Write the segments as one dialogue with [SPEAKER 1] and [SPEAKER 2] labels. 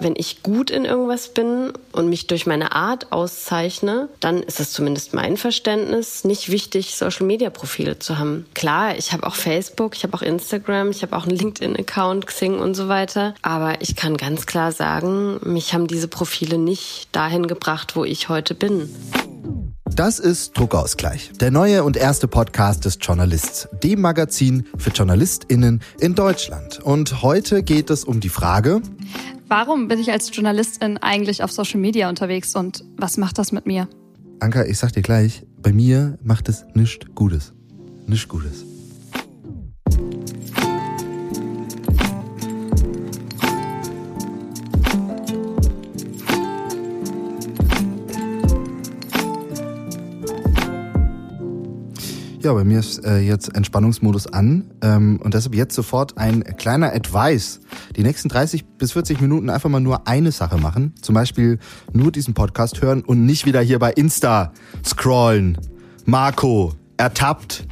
[SPEAKER 1] Wenn ich gut in irgendwas bin und mich durch meine Art auszeichne, dann ist es zumindest mein Verständnis nicht wichtig, Social-Media-Profile zu haben. Klar, ich habe auch Facebook, ich habe auch Instagram, ich habe auch einen LinkedIn-Account, Xing und so weiter. Aber ich kann ganz klar sagen, mich haben diese Profile nicht dahin gebracht, wo ich heute bin.
[SPEAKER 2] Das ist Druckausgleich, der neue und erste Podcast des Journalists, dem Magazin für JournalistInnen in Deutschland. Und heute geht es um die Frage,
[SPEAKER 3] Warum bin ich als Journalistin eigentlich auf Social Media unterwegs und was macht das mit mir?
[SPEAKER 2] Anka, ich sag dir gleich, bei mir macht es nichts Gutes. Nichts Gutes. Ja, bei mir ist äh, jetzt Entspannungsmodus an ähm, und deshalb jetzt sofort ein kleiner Advice. Die nächsten 30 bis 40 Minuten einfach mal nur eine Sache machen. Zum Beispiel nur diesen Podcast hören und nicht wieder hier bei Insta scrollen. Marco, ertappt.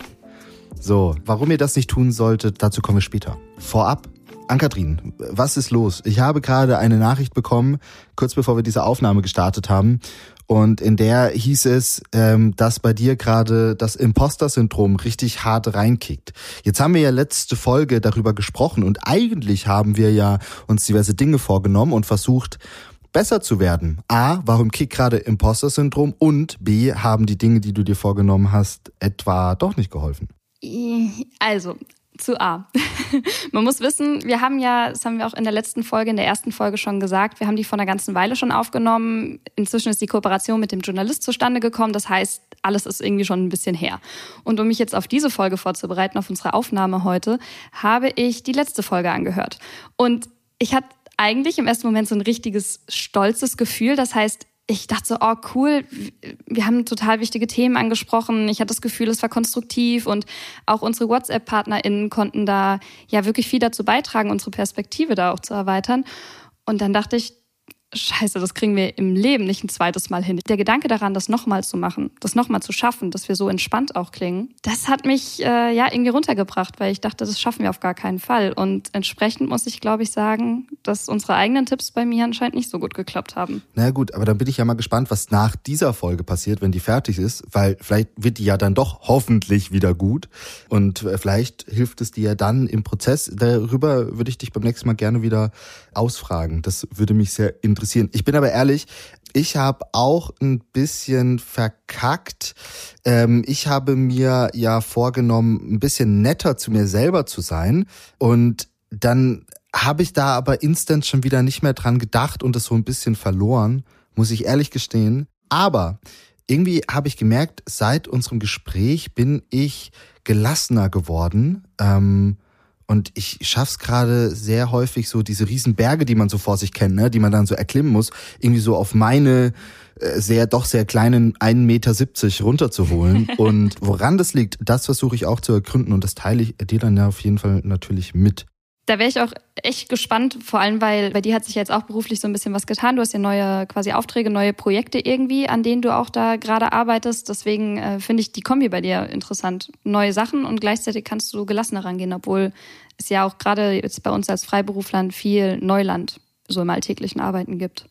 [SPEAKER 2] So, warum ihr das nicht tun solltet, dazu kommen wir später. Vorab, Ankatrin, was ist los? Ich habe gerade eine Nachricht bekommen, kurz bevor wir diese Aufnahme gestartet haben. Und in der hieß es, ähm, dass bei dir gerade das Imposter-Syndrom richtig hart reinkickt. Jetzt haben wir ja letzte Folge darüber gesprochen und eigentlich haben wir ja uns diverse Dinge vorgenommen und versucht, besser zu werden. A, warum kickt gerade Imposter-Syndrom? Und B, haben die Dinge, die du dir vorgenommen hast, etwa doch nicht geholfen?
[SPEAKER 3] Also, zu A. Man muss wissen, wir haben ja, das haben wir auch in der letzten Folge, in der ersten Folge schon gesagt, wir haben die vor einer ganzen Weile schon aufgenommen. Inzwischen ist die Kooperation mit dem Journalist zustande gekommen. Das heißt, alles ist irgendwie schon ein bisschen her. Und um mich jetzt auf diese Folge vorzubereiten, auf unsere Aufnahme heute, habe ich die letzte Folge angehört. Und ich hatte eigentlich im ersten Moment so ein richtiges stolzes Gefühl. Das heißt, ich dachte so, oh cool, wir haben total wichtige Themen angesprochen. Ich hatte das Gefühl, es war konstruktiv und auch unsere WhatsApp-PartnerInnen konnten da ja wirklich viel dazu beitragen, unsere Perspektive da auch zu erweitern. Und dann dachte ich, Scheiße, das kriegen wir im Leben nicht ein zweites Mal hin. Der Gedanke daran, das nochmal zu machen, das nochmal zu schaffen, dass wir so entspannt auch klingen, das hat mich äh, ja irgendwie runtergebracht, weil ich dachte, das schaffen wir auf gar keinen Fall. Und entsprechend muss ich, glaube ich, sagen, dass unsere eigenen Tipps bei mir anscheinend nicht so gut geklappt haben.
[SPEAKER 2] Na gut, aber dann bin ich ja mal gespannt, was nach dieser Folge passiert, wenn die fertig ist, weil vielleicht wird die ja dann doch hoffentlich wieder gut und äh, vielleicht hilft es dir dann im Prozess. Darüber würde ich dich beim nächsten Mal gerne wieder ausfragen. Das würde mich sehr interessieren. Ich bin aber ehrlich, ich habe auch ein bisschen verkackt. Ähm, ich habe mir ja vorgenommen, ein bisschen netter zu mir selber zu sein. Und dann habe ich da aber instant schon wieder nicht mehr dran gedacht und es so ein bisschen verloren, muss ich ehrlich gestehen. Aber irgendwie habe ich gemerkt, seit unserem Gespräch bin ich gelassener geworden. Ähm, und ich schaff's gerade sehr häufig so diese riesen Berge, die man so vor sich kennt, ne, die man dann so erklimmen muss, irgendwie so auf meine äh, sehr doch sehr kleinen 1,70 Meter runterzuholen. und woran das liegt, das versuche ich auch zu ergründen und das teile ich dir dann ja auf jeden Fall natürlich mit.
[SPEAKER 3] Da wäre ich auch echt gespannt, vor allem weil bei dir hat sich jetzt auch beruflich so ein bisschen was getan. Du hast ja neue quasi Aufträge, neue Projekte irgendwie, an denen du auch da gerade arbeitest. Deswegen äh, finde ich die Kombi bei dir interessant. Neue Sachen und gleichzeitig kannst du gelassener rangehen, obwohl es ja auch gerade jetzt bei uns als Freiberuflern viel Neuland so im alltäglichen Arbeiten gibt.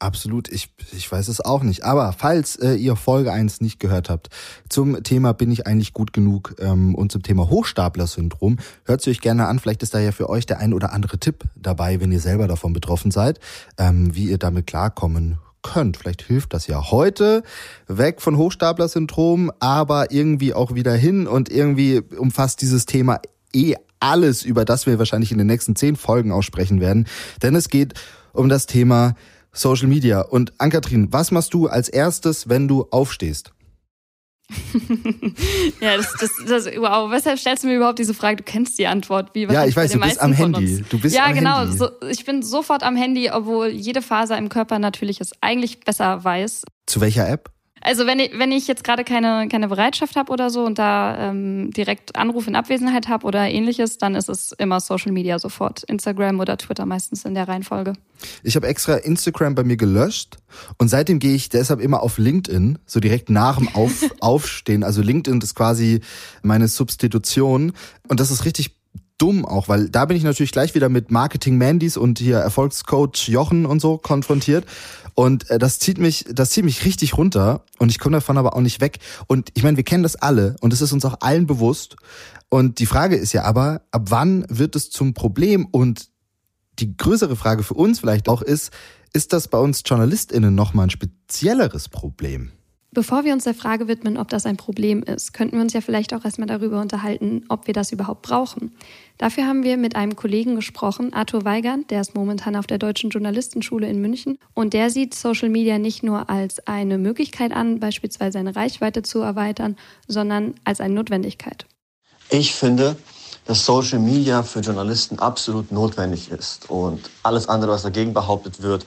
[SPEAKER 2] Absolut, ich, ich weiß es auch nicht. Aber falls äh, ihr Folge 1 nicht gehört habt, zum Thema bin ich eigentlich gut genug ähm, und zum Thema Hochstapler-Syndrom, hört sie euch gerne an. Vielleicht ist da ja für euch der ein oder andere Tipp dabei, wenn ihr selber davon betroffen seid, ähm, wie ihr damit klarkommen könnt. Vielleicht hilft das ja heute. Weg von Hochstapler-Syndrom, aber irgendwie auch wieder hin und irgendwie umfasst dieses Thema eh alles, über das wir wahrscheinlich in den nächsten zehn Folgen aussprechen werden. Denn es geht um das Thema Social Media. Und Ankatrin, was machst du als erstes, wenn du aufstehst?
[SPEAKER 3] ja, das, das, das, wow, weshalb stellst du mir überhaupt diese Frage? Du kennst die Antwort.
[SPEAKER 2] Wie ja, ich weiß, du bist am Handy. Du bist
[SPEAKER 3] ja,
[SPEAKER 2] am
[SPEAKER 3] genau.
[SPEAKER 2] Handy.
[SPEAKER 3] So, ich bin sofort am Handy, obwohl jede Faser im Körper natürlich es eigentlich besser weiß.
[SPEAKER 2] Zu welcher App?
[SPEAKER 3] Also wenn ich, wenn ich jetzt gerade keine, keine Bereitschaft habe oder so und da ähm, direkt Anruf in Abwesenheit habe oder ähnliches, dann ist es immer Social Media sofort. Instagram oder Twitter meistens in der Reihenfolge.
[SPEAKER 2] Ich habe extra Instagram bei mir gelöscht und seitdem gehe ich deshalb immer auf LinkedIn, so direkt nach dem auf Aufstehen. Also LinkedIn ist quasi meine Substitution und das ist richtig dumm auch, weil da bin ich natürlich gleich wieder mit Marketing Mandys und hier Erfolgscoach Jochen und so konfrontiert. Und äh, das zieht mich, das zieht mich richtig runter und ich komme davon aber auch nicht weg. Und ich meine, wir kennen das alle und es ist uns auch allen bewusst. Und die Frage ist ja aber, ab wann wird es zum Problem? Und die größere Frage für uns vielleicht auch ist, ist das bei uns JournalistInnen nochmal ein spezielleres Problem?
[SPEAKER 3] Bevor wir uns der Frage widmen, ob das ein Problem ist, könnten wir uns ja vielleicht auch erstmal darüber unterhalten, ob wir das überhaupt brauchen. Dafür haben wir mit einem Kollegen gesprochen, Arthur Weigand, der ist momentan auf der Deutschen Journalistenschule in München und der sieht Social Media nicht nur als eine Möglichkeit an, beispielsweise seine Reichweite zu erweitern, sondern als eine Notwendigkeit.
[SPEAKER 4] Ich finde, dass Social Media für Journalisten absolut notwendig ist und alles andere, was dagegen behauptet wird,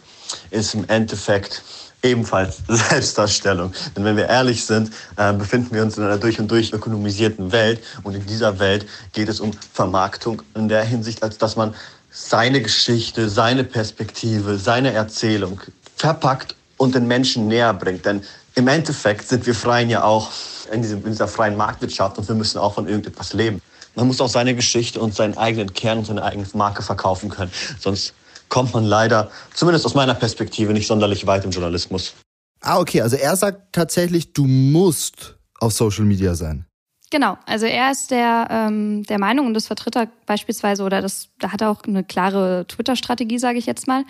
[SPEAKER 4] ist im Endeffekt ebenfalls Selbstdarstellung. Denn wenn wir ehrlich sind, äh, befinden wir uns in einer durch und durch ökonomisierten Welt. Und in dieser Welt geht es um Vermarktung in der Hinsicht, als dass man seine Geschichte, seine Perspektive, seine Erzählung verpackt und den Menschen näher bringt. Denn im Endeffekt sind wir Freien ja auch in, diesem, in dieser freien Marktwirtschaft und wir müssen auch von irgendetwas leben. Man muss auch seine Geschichte und seinen eigenen Kern und seine eigene Marke verkaufen können. Sonst kommt man leider, zumindest aus meiner Perspektive, nicht sonderlich weit im Journalismus.
[SPEAKER 2] Ah, okay. Also er sagt tatsächlich, du musst auf Social Media sein.
[SPEAKER 3] Genau, also er ist der, ähm, der Meinung und das vertritt er beispielsweise, oder das, da hat er auch eine klare Twitter-Strategie, sage ich jetzt mal.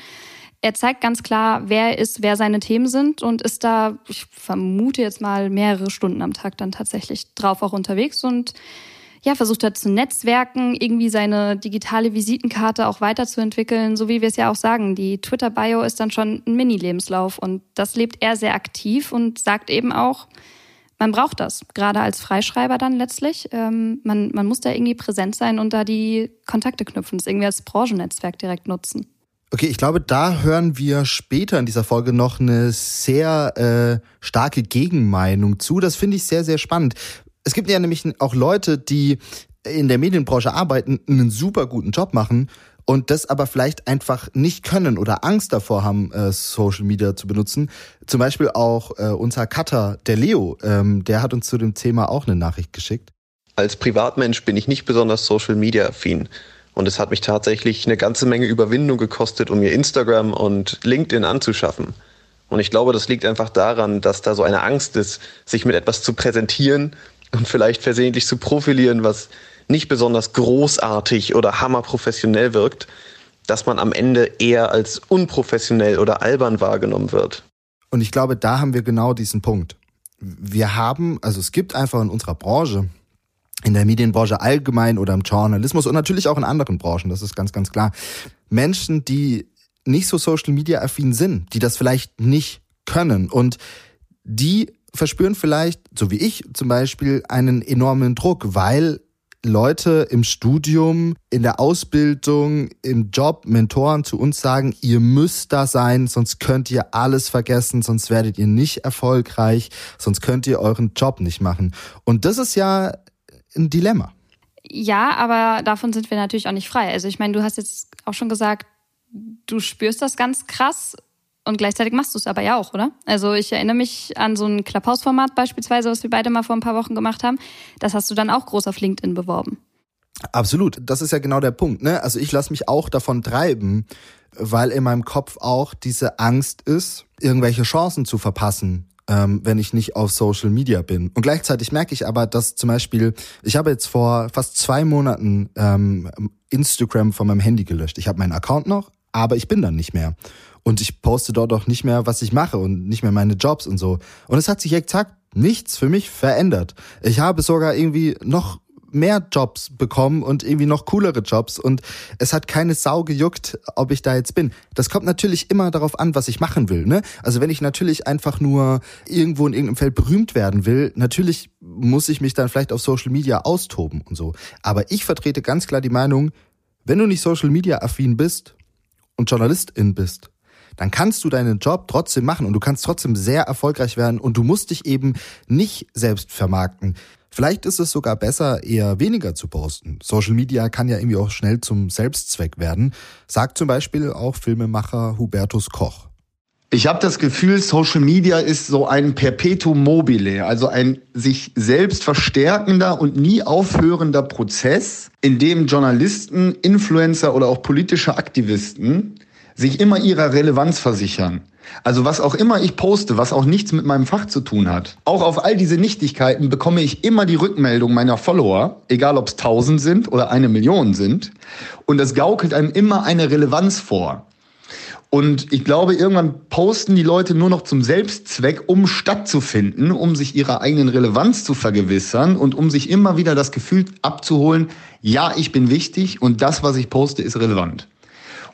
[SPEAKER 3] Er zeigt ganz klar, wer er ist, wer seine Themen sind und ist da, ich vermute jetzt mal, mehrere Stunden am Tag dann tatsächlich drauf auch unterwegs und ja, versucht hat zu netzwerken, irgendwie seine digitale Visitenkarte auch weiterzuentwickeln, so wie wir es ja auch sagen. Die Twitter-Bio ist dann schon ein Mini-Lebenslauf und das lebt er sehr aktiv und sagt eben auch, man braucht das, gerade als Freischreiber dann letztlich. Ähm, man, man muss da irgendwie präsent sein und da die Kontakte knüpfen, das irgendwie als Branchennetzwerk direkt nutzen.
[SPEAKER 2] Okay, ich glaube, da hören wir später in dieser Folge noch eine sehr äh, starke Gegenmeinung zu. Das finde ich sehr, sehr spannend. Es gibt ja nämlich auch Leute, die in der Medienbranche arbeiten, einen super guten Job machen und das aber vielleicht einfach nicht können oder Angst davor haben, äh, Social Media zu benutzen. Zum Beispiel auch äh, unser Cutter, der Leo, ähm, der hat uns zu dem Thema auch eine Nachricht geschickt.
[SPEAKER 5] Als Privatmensch bin ich nicht besonders Social Media affin. Und es hat mich tatsächlich eine ganze Menge Überwindung gekostet, um mir Instagram und LinkedIn anzuschaffen. Und ich glaube, das liegt einfach daran, dass da so eine Angst ist, sich mit etwas zu präsentieren und vielleicht versehentlich zu profilieren, was nicht besonders großartig oder hammerprofessionell wirkt, dass man am Ende eher als unprofessionell oder albern wahrgenommen wird.
[SPEAKER 2] Und ich glaube, da haben wir genau diesen Punkt. Wir haben, also es gibt einfach in unserer Branche, in der Medienbranche allgemein oder im Journalismus und natürlich auch in anderen Branchen, das ist ganz, ganz klar, Menschen, die nicht so Social Media affin sind, die das vielleicht nicht können und die verspüren vielleicht, so wie ich zum Beispiel, einen enormen Druck, weil Leute im Studium, in der Ausbildung, im Job, Mentoren zu uns sagen, ihr müsst da sein, sonst könnt ihr alles vergessen, sonst werdet ihr nicht erfolgreich, sonst könnt ihr euren Job nicht machen. Und das ist ja ein Dilemma.
[SPEAKER 3] Ja, aber davon sind wir natürlich auch nicht frei. Also ich meine, du hast jetzt auch schon gesagt, du spürst das ganz krass und gleichzeitig machst du es aber ja auch, oder? Also ich erinnere mich an so ein Clubhouse-Format beispielsweise, was wir beide mal vor ein paar Wochen gemacht haben. Das hast du dann auch groß auf LinkedIn beworben.
[SPEAKER 2] Absolut, das ist ja genau der Punkt. Ne? Also ich lasse mich auch davon treiben, weil in meinem Kopf auch diese Angst ist, irgendwelche Chancen zu verpassen, ähm, wenn ich nicht auf Social Media bin. Und gleichzeitig merke ich aber, dass zum Beispiel, ich habe jetzt vor fast zwei Monaten ähm, Instagram von meinem Handy gelöscht. Ich habe meinen Account noch, aber ich bin dann nicht mehr. Und ich poste dort auch nicht mehr, was ich mache und nicht mehr meine Jobs und so. Und es hat sich exakt nichts für mich verändert. Ich habe sogar irgendwie noch mehr Jobs bekommen und irgendwie noch coolere Jobs und es hat keine Sau gejuckt, ob ich da jetzt bin. Das kommt natürlich immer darauf an, was ich machen will, ne? Also wenn ich natürlich einfach nur irgendwo in irgendeinem Feld berühmt werden will, natürlich muss ich mich dann vielleicht auf Social Media austoben und so. Aber ich vertrete ganz klar die Meinung, wenn du nicht Social Media affin bist und Journalistin bist, dann kannst du deinen Job trotzdem machen und du kannst trotzdem sehr erfolgreich werden und du musst dich eben nicht selbst vermarkten. Vielleicht ist es sogar besser, eher weniger zu posten. Social Media kann ja irgendwie auch schnell zum Selbstzweck werden, sagt zum Beispiel auch Filmemacher Hubertus Koch.
[SPEAKER 6] Ich habe das Gefühl, Social Media ist so ein Perpetuum mobile, also ein sich selbst verstärkender und nie aufhörender Prozess, in dem Journalisten, Influencer oder auch politische Aktivisten sich immer ihrer Relevanz versichern. Also was auch immer ich poste, was auch nichts mit meinem Fach zu tun hat. Auch auf all diese Nichtigkeiten bekomme ich immer die Rückmeldung meiner Follower, egal ob es tausend sind oder eine Million sind. Und das gaukelt einem immer eine Relevanz vor. Und ich glaube, irgendwann posten die Leute nur noch zum Selbstzweck, um stattzufinden, um sich ihrer eigenen Relevanz zu vergewissern und um sich immer wieder das Gefühl abzuholen, ja, ich bin wichtig und das, was ich poste, ist relevant.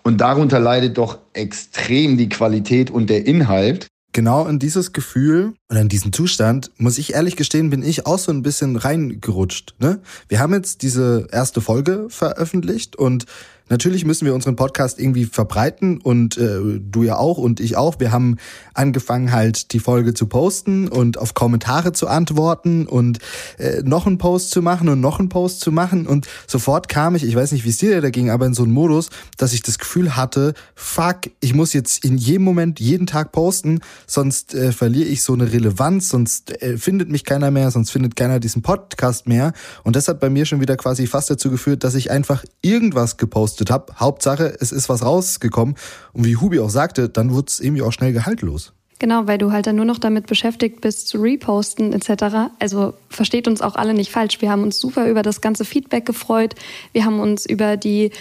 [SPEAKER 6] Und darunter leidet doch extrem die Qualität und der Inhalt.
[SPEAKER 2] Genau in dieses Gefühl oder in diesen Zustand, muss ich ehrlich gestehen, bin ich auch so ein bisschen reingerutscht. Ne? Wir haben jetzt diese erste Folge veröffentlicht und Natürlich müssen wir unseren Podcast irgendwie verbreiten und äh, du ja auch und ich auch. Wir haben angefangen halt die Folge zu posten und auf Kommentare zu antworten und äh, noch einen Post zu machen und noch einen Post zu machen und sofort kam ich, ich weiß nicht, wie es dir da ging, aber in so einen Modus, dass ich das Gefühl hatte, fuck, ich muss jetzt in jedem Moment jeden Tag posten, sonst äh, verliere ich so eine Relevanz, sonst äh, findet mich keiner mehr, sonst findet keiner diesen Podcast mehr und das hat bei mir schon wieder quasi fast dazu geführt, dass ich einfach irgendwas gepostet gepostet habe. Hauptsache, es ist was rausgekommen. Und wie Hubi auch sagte, dann wurde es irgendwie auch schnell gehaltlos.
[SPEAKER 3] Genau, weil du halt dann nur noch damit beschäftigt bist, zu reposten etc. Also versteht uns auch alle nicht falsch. Wir haben uns super über das ganze Feedback gefreut. Wir haben uns über die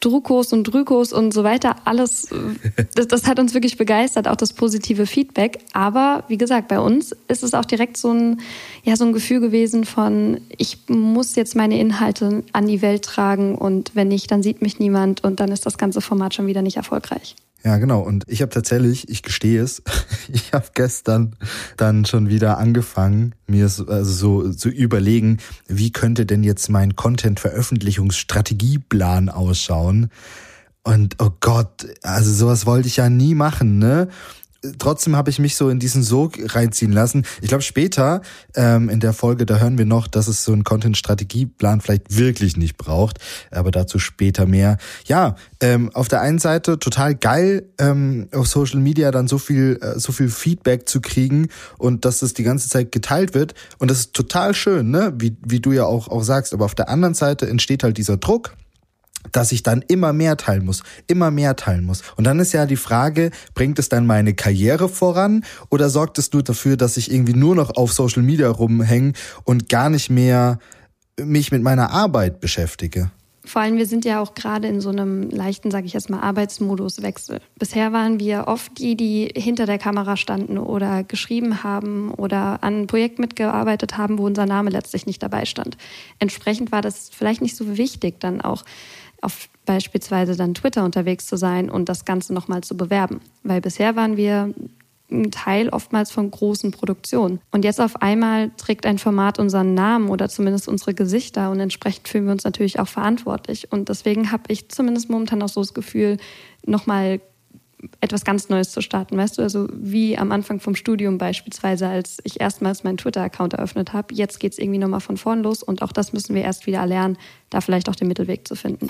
[SPEAKER 3] Drukos und Drükos und so weiter alles, das, das hat uns wirklich begeistert, auch das positive Feedback. Aber wie gesagt, bei uns ist es auch direkt so ein, ja, so ein Gefühl gewesen von, ich muss jetzt meine Inhalte an die Welt tragen und wenn nicht, dann sieht mich niemand und dann ist das ganze Format schon wieder nicht erfolgreich.
[SPEAKER 2] Ja, genau. Und ich habe tatsächlich, ich gestehe es, ich habe gestern dann schon wieder angefangen, mir so, also so zu überlegen, wie könnte denn jetzt mein Content-Veröffentlichungsstrategieplan ausschauen. Und oh Gott, also sowas wollte ich ja nie machen, ne? Trotzdem habe ich mich so in diesen Sog reinziehen lassen. Ich glaube, später ähm, in der Folge, da hören wir noch, dass es so einen Content-Strategieplan vielleicht wirklich nicht braucht, aber dazu später mehr. Ja, ähm, auf der einen Seite total geil, ähm, auf Social Media dann so viel, äh, so viel Feedback zu kriegen und dass es die ganze Zeit geteilt wird. Und das ist total schön, ne? Wie, wie du ja auch, auch sagst. Aber auf der anderen Seite entsteht halt dieser Druck dass ich dann immer mehr teilen muss, immer mehr teilen muss. Und dann ist ja die Frage, bringt es dann meine Karriere voran oder sorgt es nur dafür, dass ich irgendwie nur noch auf Social Media rumhänge und gar nicht mehr mich mit meiner Arbeit beschäftige?
[SPEAKER 3] Vor allem, wir sind ja auch gerade in so einem leichten, sage ich jetzt mal, Arbeitsmoduswechsel. Bisher waren wir oft die, die hinter der Kamera standen oder geschrieben haben oder an einem Projekt mitgearbeitet haben, wo unser Name letztlich nicht dabei stand. Entsprechend war das vielleicht nicht so wichtig, dann auch auf beispielsweise dann Twitter unterwegs zu sein und das Ganze nochmal zu bewerben. Weil bisher waren wir ein Teil oftmals von großen Produktionen. Und jetzt auf einmal trägt ein Format unseren Namen oder zumindest unsere Gesichter und entsprechend fühlen wir uns natürlich auch verantwortlich. Und deswegen habe ich zumindest momentan auch so das Gefühl, nochmal etwas ganz Neues zu starten, weißt du? Also wie am Anfang vom Studium beispielsweise, als ich erstmals meinen Twitter-Account eröffnet habe. Jetzt geht es irgendwie nochmal von vorn los und auch das müssen wir erst wieder lernen, da vielleicht auch den Mittelweg zu finden.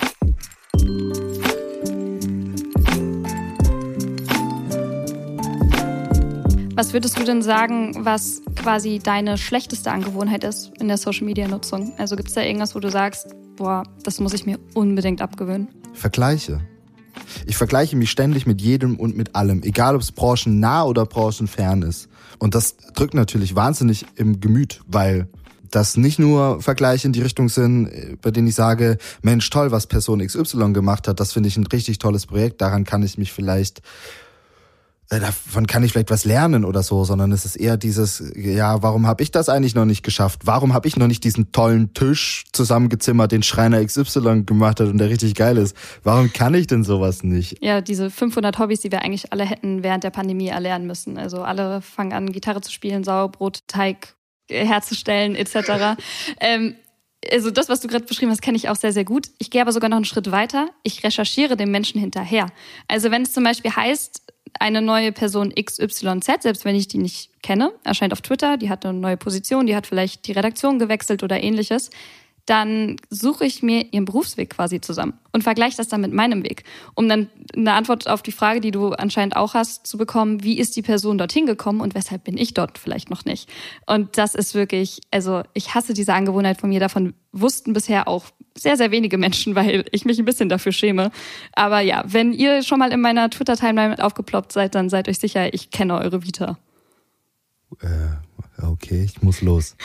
[SPEAKER 3] Was würdest du denn sagen, was quasi deine schlechteste Angewohnheit ist in der Social-Media-Nutzung? Also gibt es da irgendwas, wo du sagst, boah, das muss ich mir unbedingt abgewöhnen?
[SPEAKER 2] Vergleiche. Ich vergleiche mich ständig mit jedem und mit allem, egal ob es branchennah oder branchenfern ist. Und das drückt natürlich wahnsinnig im Gemüt, weil das nicht nur Vergleiche in die Richtung sind, bei denen ich sage, Mensch, toll, was Person XY gemacht hat, das finde ich ein richtig tolles Projekt, daran kann ich mich vielleicht äh, davon kann ich vielleicht was lernen oder so, sondern es ist eher dieses, ja, warum habe ich das eigentlich noch nicht geschafft? Warum habe ich noch nicht diesen tollen Tisch zusammengezimmert, den Schreiner XY gemacht hat und der richtig geil ist? Warum kann ich denn sowas nicht?
[SPEAKER 3] Ja, diese 500 Hobbys, die wir eigentlich alle hätten während der Pandemie erlernen müssen. Also alle fangen an, Gitarre zu spielen, Sauerbrotteig herzustellen etc. ähm, also das, was du gerade beschrieben hast, kenne ich auch sehr, sehr gut. Ich gehe aber sogar noch einen Schritt weiter. Ich recherchiere dem Menschen hinterher. Also wenn es zum Beispiel heißt, eine neue Person XYZ, selbst wenn ich die nicht kenne, erscheint auf Twitter, die hat eine neue Position, die hat vielleicht die Redaktion gewechselt oder ähnliches, dann suche ich mir ihren Berufsweg quasi zusammen und vergleiche das dann mit meinem Weg, um dann eine Antwort auf die Frage, die du anscheinend auch hast, zu bekommen, wie ist die Person dorthin gekommen und weshalb bin ich dort vielleicht noch nicht. Und das ist wirklich, also ich hasse diese Angewohnheit von mir, davon wussten bisher auch sehr, sehr wenige Menschen, weil ich mich ein bisschen dafür schäme. Aber ja, wenn ihr schon mal in meiner Twitter-Timeline aufgeploppt seid, dann seid euch sicher, ich kenne eure Vita.
[SPEAKER 2] Äh, okay, ich muss los.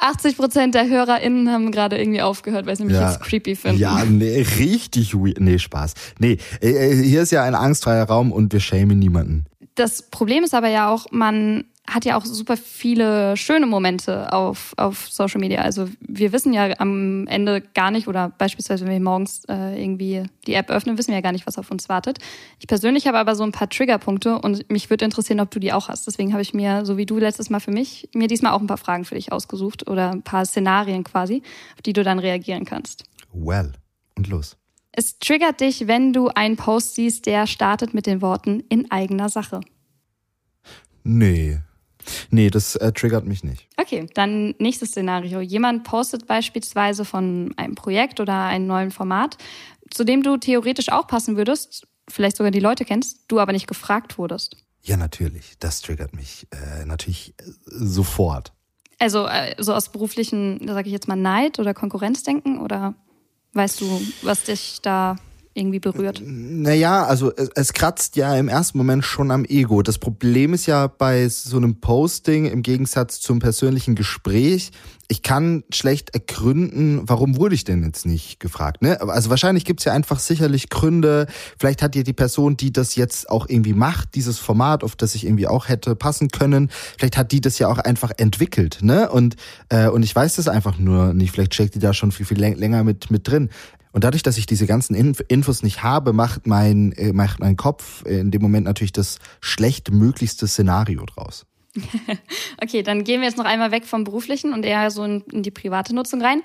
[SPEAKER 3] 80 Prozent der HörerInnen haben gerade irgendwie aufgehört, weil sie mich
[SPEAKER 2] Ja.
[SPEAKER 3] jetzt creepy finden.
[SPEAKER 2] Ja, nee, richtig weird. Nee, Spaß. Nee, äh, äh, hier ist ja ein angstfreier Raum und wir schämen niemanden.
[SPEAKER 3] Das Problem ist aber ja auch, man hat ja auch super viele schöne Momente auf, auf Social Media. Also wir wissen ja am Ende gar nicht, oder beispielsweise, wenn wir morgens äh, irgendwie die App öffnen, wissen wir ja gar nicht, was auf uns wartet. Ich persönlich habe aber so ein paar Triggerpunkte und mich würde interessieren, ob du die auch hast. Deswegen habe ich mir, so wie du letztes Mal für mich, mir diesmal auch ein paar Fragen für dich ausgesucht oder ein paar Szenarien quasi, auf die du dann reagieren kannst.
[SPEAKER 2] Well. Und los.
[SPEAKER 3] Es triggert dich, wenn du einen Post siehst, der startet mit den Worten in eigener Sache.
[SPEAKER 2] Nee. Nee, das äh, triggert mich nicht.
[SPEAKER 3] Okay, dann nächstes Szenario. Jemand postet beispielsweise von einem Projekt oder einem neuen Format, zu dem du theoretisch auch passen würdest, vielleicht sogar die Leute kennst, du aber nicht gefragt wurdest.
[SPEAKER 2] Ja, natürlich. Das triggert mich äh, natürlich äh, sofort.
[SPEAKER 3] Also äh, so aus beruflichen, sage ich jetzt mal, Neid oder Konkurrenzdenken oder weißt du, was dich da irgendwie berührt?
[SPEAKER 2] Naja, also es, es kratzt ja im ersten Moment schon am Ego. Das Problem ist ja bei so einem Posting im Gegensatz zum persönlichen Gespräch, ich kann schlecht ergründen, warum wurde ich denn jetzt nicht gefragt. Ne? Also wahrscheinlich gibt's ja einfach sicherlich Gründe. Vielleicht hat ja die Person, die das jetzt auch irgendwie macht, dieses Format, auf das ich irgendwie auch hätte passen können, vielleicht hat die das ja auch einfach entwickelt. Ne? Und, äh, und ich weiß das einfach nur nicht. Vielleicht steckt die da schon viel, viel läng- länger mit, mit drin. Und dadurch, dass ich diese ganzen Inf Infos nicht habe, macht mein, äh, macht mein Kopf in dem Moment natürlich das schlechtmöglichste Szenario draus.
[SPEAKER 3] Okay, dann gehen wir jetzt noch einmal weg vom beruflichen und eher so in, in die private Nutzung rein.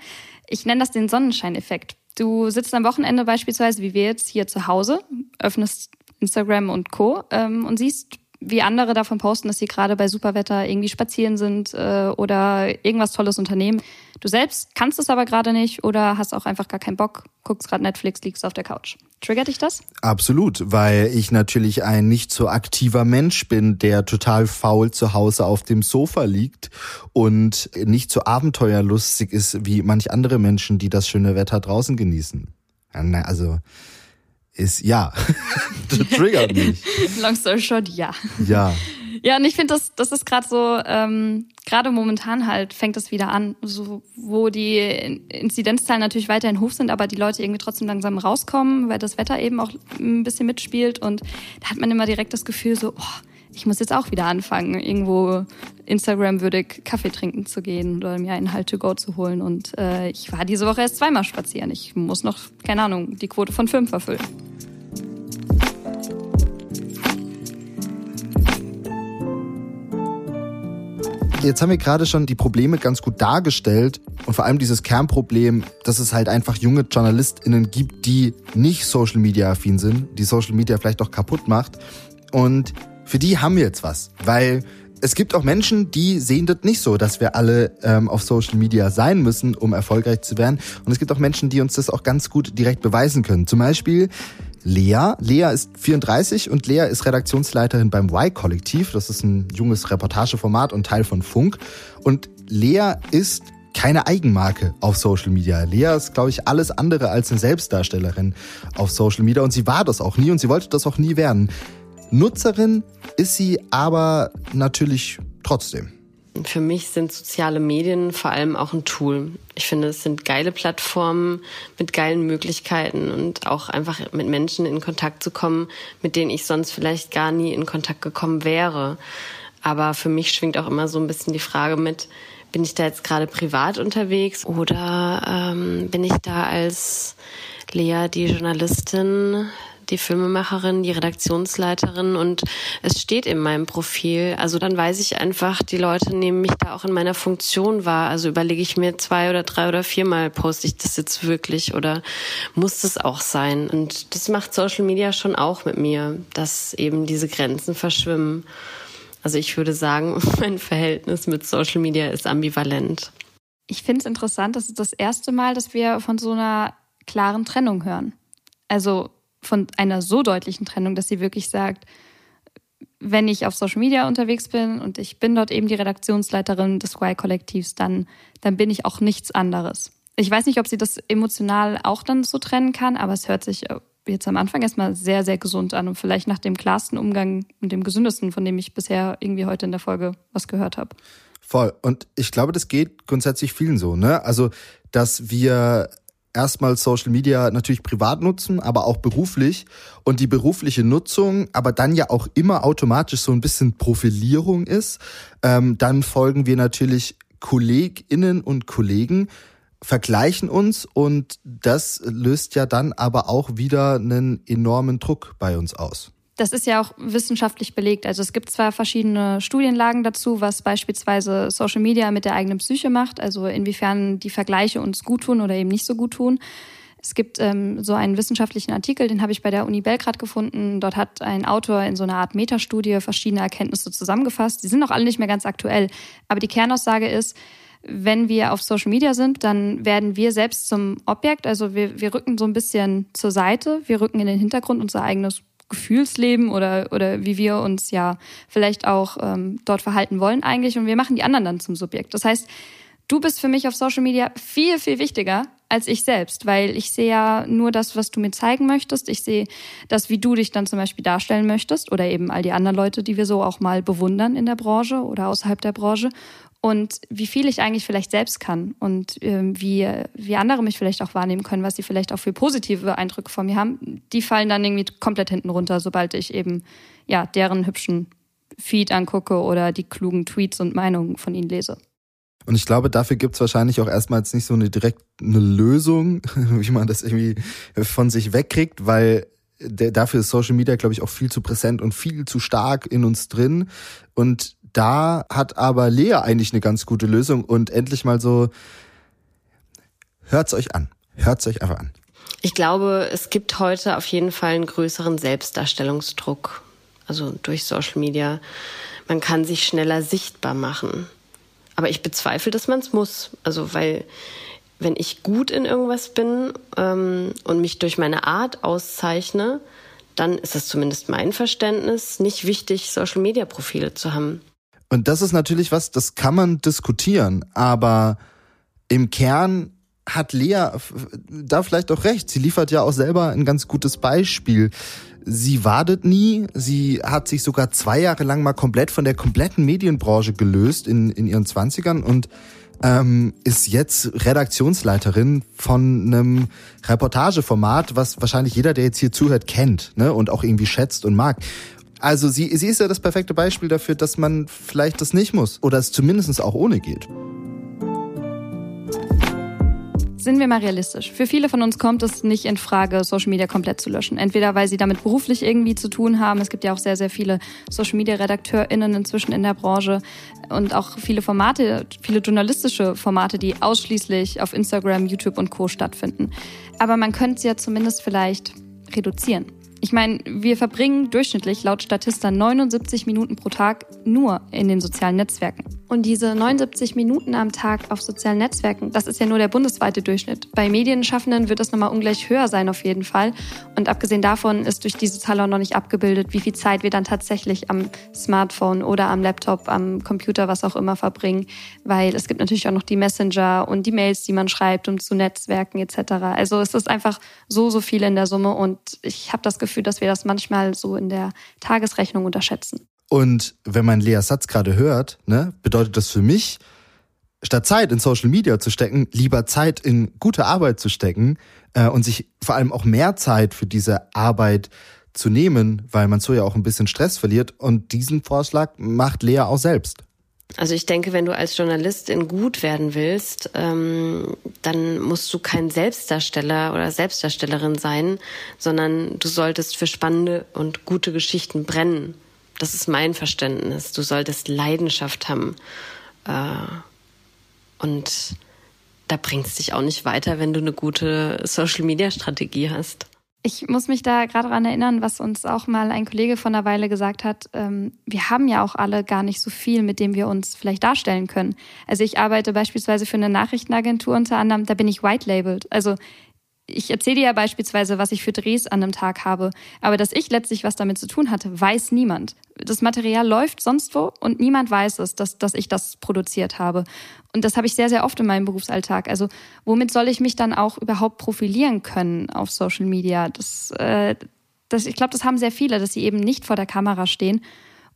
[SPEAKER 3] Ich nenne das den Sonnenscheineffekt. Du sitzt am Wochenende beispielsweise, wie wir jetzt hier zu Hause, öffnest Instagram und Co. Ähm, und siehst, wie andere davon posten, dass sie gerade bei Superwetter irgendwie spazieren sind äh, oder irgendwas Tolles unternehmen. Du selbst kannst es aber gerade nicht oder hast auch einfach gar keinen Bock, guckst gerade Netflix, liegst auf der Couch. Triggert dich das?
[SPEAKER 2] Absolut, weil ich natürlich ein nicht so aktiver Mensch bin, der total faul zu Hause auf dem Sofa liegt und nicht so abenteuerlustig ist wie manch andere Menschen, die das schöne Wetter draußen genießen. Also ist ja, triggert mich.
[SPEAKER 3] Long story short, ja.
[SPEAKER 2] Ja.
[SPEAKER 3] Ja, und ich finde, das, das ist gerade so, ähm, gerade momentan halt fängt das wieder an, so, wo die Inzidenzzahlen natürlich weiterhin hoch sind, aber die Leute irgendwie trotzdem langsam rauskommen, weil das Wetter eben auch ein bisschen mitspielt. Und da hat man immer direkt das Gefühl so, oh, ich muss jetzt auch wieder anfangen, irgendwo Instagram-würdig Kaffee trinken zu gehen oder mir einen Halt to go zu holen. Und äh, ich war diese Woche erst zweimal spazieren. Ich muss noch, keine Ahnung, die Quote von fünf erfüllen.
[SPEAKER 2] Jetzt haben wir gerade schon die Probleme ganz gut dargestellt und vor allem dieses Kernproblem, dass es halt einfach junge JournalistInnen gibt, die nicht Social Media affin sind, die Social Media vielleicht auch kaputt macht. Und für die haben wir jetzt was, weil es gibt auch Menschen, die sehen das nicht so, dass wir alle ähm, auf Social Media sein müssen, um erfolgreich zu werden. Und es gibt auch Menschen, die uns das auch ganz gut direkt beweisen können. Zum Beispiel Lea. Lea ist 34 und Lea ist Redaktionsleiterin beim Y-Kollektiv. Das ist ein junges Reportageformat und Teil von Funk. Und Lea ist keine Eigenmarke auf Social Media. Lea ist, glaube ich, alles andere als eine Selbstdarstellerin auf Social Media und sie war das auch nie und sie wollte das auch nie werden. Nutzerin ist sie aber natürlich trotzdem.
[SPEAKER 1] Für mich sind soziale Medien vor allem auch ein Tool. Ich finde, es sind geile Plattformen mit geilen Möglichkeiten und auch einfach mit Menschen in Kontakt zu kommen, mit denen ich sonst vielleicht gar nie in Kontakt gekommen wäre. Aber für mich schwingt auch immer so ein bisschen die Frage mit, bin ich da jetzt gerade privat unterwegs oder ähm, bin ich da als Lea, die Journalistin, die Filmemacherin, die Redaktionsleiterin und es steht in meinem Profil. Also dann weiß ich einfach, die Leute nehmen mich da auch in meiner Funktion wahr. Also überlege ich mir zwei oder drei oder viermal, poste ich das jetzt wirklich oder muss das auch sein? Und das macht Social Media schon auch mit mir, dass eben diese Grenzen verschwimmen. Also ich würde sagen, mein Verhältnis mit Social Media ist ambivalent.
[SPEAKER 3] Ich finde es interessant, das ist das erste Mal, dass wir von so einer klaren Trennung hören. Also von einer so deutlichen Trennung, dass sie wirklich sagt, wenn ich auf Social Media unterwegs bin und ich bin dort eben die Redaktionsleiterin des Y-Kollektivs, dann, dann bin ich auch nichts anderes. Ich weiß nicht, ob sie das emotional auch dann so trennen kann, aber es hört sich jetzt am Anfang erstmal sehr, sehr gesund an und vielleicht nach dem klarsten Umgang und dem gesündesten, von dem ich bisher irgendwie heute in der Folge was gehört habe.
[SPEAKER 2] Voll. Und ich glaube, das geht grundsätzlich vielen so, ne? Also, dass wir erstmal Social Media natürlich privat nutzen, aber auch beruflich. Und die berufliche Nutzung, aber dann ja auch immer automatisch so ein bisschen Profilierung ist. Ähm, dann folgen wir natürlich KollegInnen und Kollegen, vergleichen uns und das löst ja dann aber auch wieder einen enormen Druck bei uns aus.
[SPEAKER 3] Das ist ja auch wissenschaftlich belegt. Also es gibt zwar verschiedene Studienlagen dazu, was beispielsweise Social Media mit der eigenen Psyche macht, also inwiefern die Vergleiche uns gut tun oder eben nicht so gut tun. Es gibt ähm, so einen wissenschaftlichen Artikel, den habe ich bei der Uni Belgrad gefunden. Dort hat ein Autor in so einer Art Metastudie verschiedene Erkenntnisse zusammengefasst. Die sind auch alle nicht mehr ganz aktuell. Aber die Kernaussage ist, wenn wir auf Social Media sind, dann werden wir selbst zum Objekt. Also wir, wir rücken so ein bisschen zur Seite. Wir rücken in den Hintergrund unser eigenes Gefühlsleben oder, oder wie wir uns ja vielleicht auch ähm, dort verhalten wollen eigentlich. Und wir machen die anderen dann zum Subjekt. Das heißt, du bist für mich auf Social Media viel, viel wichtiger als ich selbst, weil ich sehe ja nur das, was du mir zeigen möchtest. Ich sehe das, wie du dich dann zum Beispiel darstellen möchtest oder eben all die anderen Leute, die wir so auch mal bewundern in der Branche oder außerhalb der Branche und wie viel ich eigentlich vielleicht selbst kann und ähm, wie, wie andere mich vielleicht auch wahrnehmen können, was sie vielleicht auch für positive Eindrücke von mir haben, die fallen dann irgendwie komplett hinten runter, sobald ich eben ja deren hübschen Feed angucke oder die klugen Tweets und Meinungen von ihnen lese.
[SPEAKER 2] Und ich glaube, dafür gibt's wahrscheinlich auch erstmal jetzt nicht so eine direkt eine Lösung, wie man das irgendwie von sich wegkriegt, weil dafür ist Social Media, glaube ich, auch viel zu präsent und viel zu stark in uns drin. Und da hat aber Lea eigentlich eine ganz gute Lösung und endlich mal so, hört's euch an. Hört's euch einfach an.
[SPEAKER 1] Ich glaube, es gibt heute auf jeden Fall einen größeren Selbstdarstellungsdruck. Also durch Social Media. Man kann sich schneller sichtbar machen. Aber ich bezweifle, dass man es muss. Also, weil wenn ich gut in irgendwas bin ähm, und mich durch meine Art auszeichne, dann ist es zumindest mein Verständnis nicht wichtig, Social-Media-Profile zu haben.
[SPEAKER 2] Und das ist natürlich was, das kann man diskutieren, aber im Kern hat Lea da vielleicht auch recht. Sie liefert ja auch selber ein ganz gutes Beispiel. Sie wartet nie. Sie hat sich sogar zwei Jahre lang mal komplett von der kompletten Medienbranche gelöst in, in ihren Zwanzigern und ähm, ist jetzt Redaktionsleiterin von einem Reportageformat, was wahrscheinlich jeder, der jetzt hier zuhört, kennt ne? und auch irgendwie schätzt und mag. Also sie, sie ist ja das perfekte Beispiel dafür, dass man vielleicht das nicht muss oder es zumindest auch ohne geht.
[SPEAKER 3] Sind wir mal realistisch. Für viele von uns kommt es nicht in Frage, Social Media komplett zu löschen. Entweder weil sie damit beruflich irgendwie zu tun haben. Es gibt ja auch sehr, sehr viele Social Media RedakteurInnen inzwischen in der Branche und auch viele Formate, viele journalistische Formate, die ausschließlich auf Instagram, YouTube und Co. stattfinden. Aber man könnte es ja zumindest vielleicht reduzieren. Ich meine, wir verbringen durchschnittlich laut Statista 79 Minuten pro Tag nur in den sozialen Netzwerken. Und diese 79 Minuten am Tag auf sozialen Netzwerken, das ist ja nur der bundesweite Durchschnitt. Bei Medienschaffenden wird das nochmal ungleich höher sein auf jeden Fall. Und abgesehen davon ist durch diese Zahl auch noch nicht abgebildet, wie viel Zeit wir dann tatsächlich am Smartphone oder am Laptop, am Computer, was auch immer verbringen. Weil es gibt natürlich auch noch die Messenger und die Mails, die man schreibt, um zu Netzwerken etc. Also es ist einfach so, so viel in der Summe und ich habe das Gefühl, dass wir das manchmal so in der Tagesrechnung unterschätzen.
[SPEAKER 2] Und wenn man Leas Satz gerade hört, ne, bedeutet das für mich, statt Zeit in Social Media zu stecken, lieber Zeit in gute Arbeit zu stecken äh, und sich vor allem auch mehr Zeit für diese Arbeit zu nehmen, weil man so ja auch ein bisschen Stress verliert. Und diesen Vorschlag macht Lea auch selbst.
[SPEAKER 1] Also ich denke, wenn du als Journalistin gut werden willst, ähm, dann musst du kein Selbstdarsteller oder Selbstdarstellerin sein, sondern du solltest für spannende und gute Geschichten brennen. Das ist mein Verständnis. Du solltest Leidenschaft haben. Äh, und da bringt es dich auch nicht weiter, wenn du eine gute Social-Media-Strategie hast.
[SPEAKER 3] Ich muss mich da gerade daran erinnern, was uns auch mal ein Kollege von einer Weile gesagt hat. Ähm, wir haben ja auch alle gar nicht so viel, mit dem wir uns vielleicht darstellen können. Also ich arbeite beispielsweise für eine Nachrichtenagentur unter anderem, da bin ich white-labeled. Also ich erzähle dir ja beispielsweise, was ich für Drehs an einem Tag habe, aber dass ich letztlich was damit zu tun hatte, weiß niemand. Das Material läuft sonst wo und niemand weiß es, dass, dass ich das produziert habe. Und das habe ich sehr, sehr oft in meinem Berufsalltag. Also womit soll ich mich dann auch überhaupt profilieren können auf Social Media? Das, äh, das, ich glaube, das haben sehr viele, dass sie eben nicht vor der Kamera stehen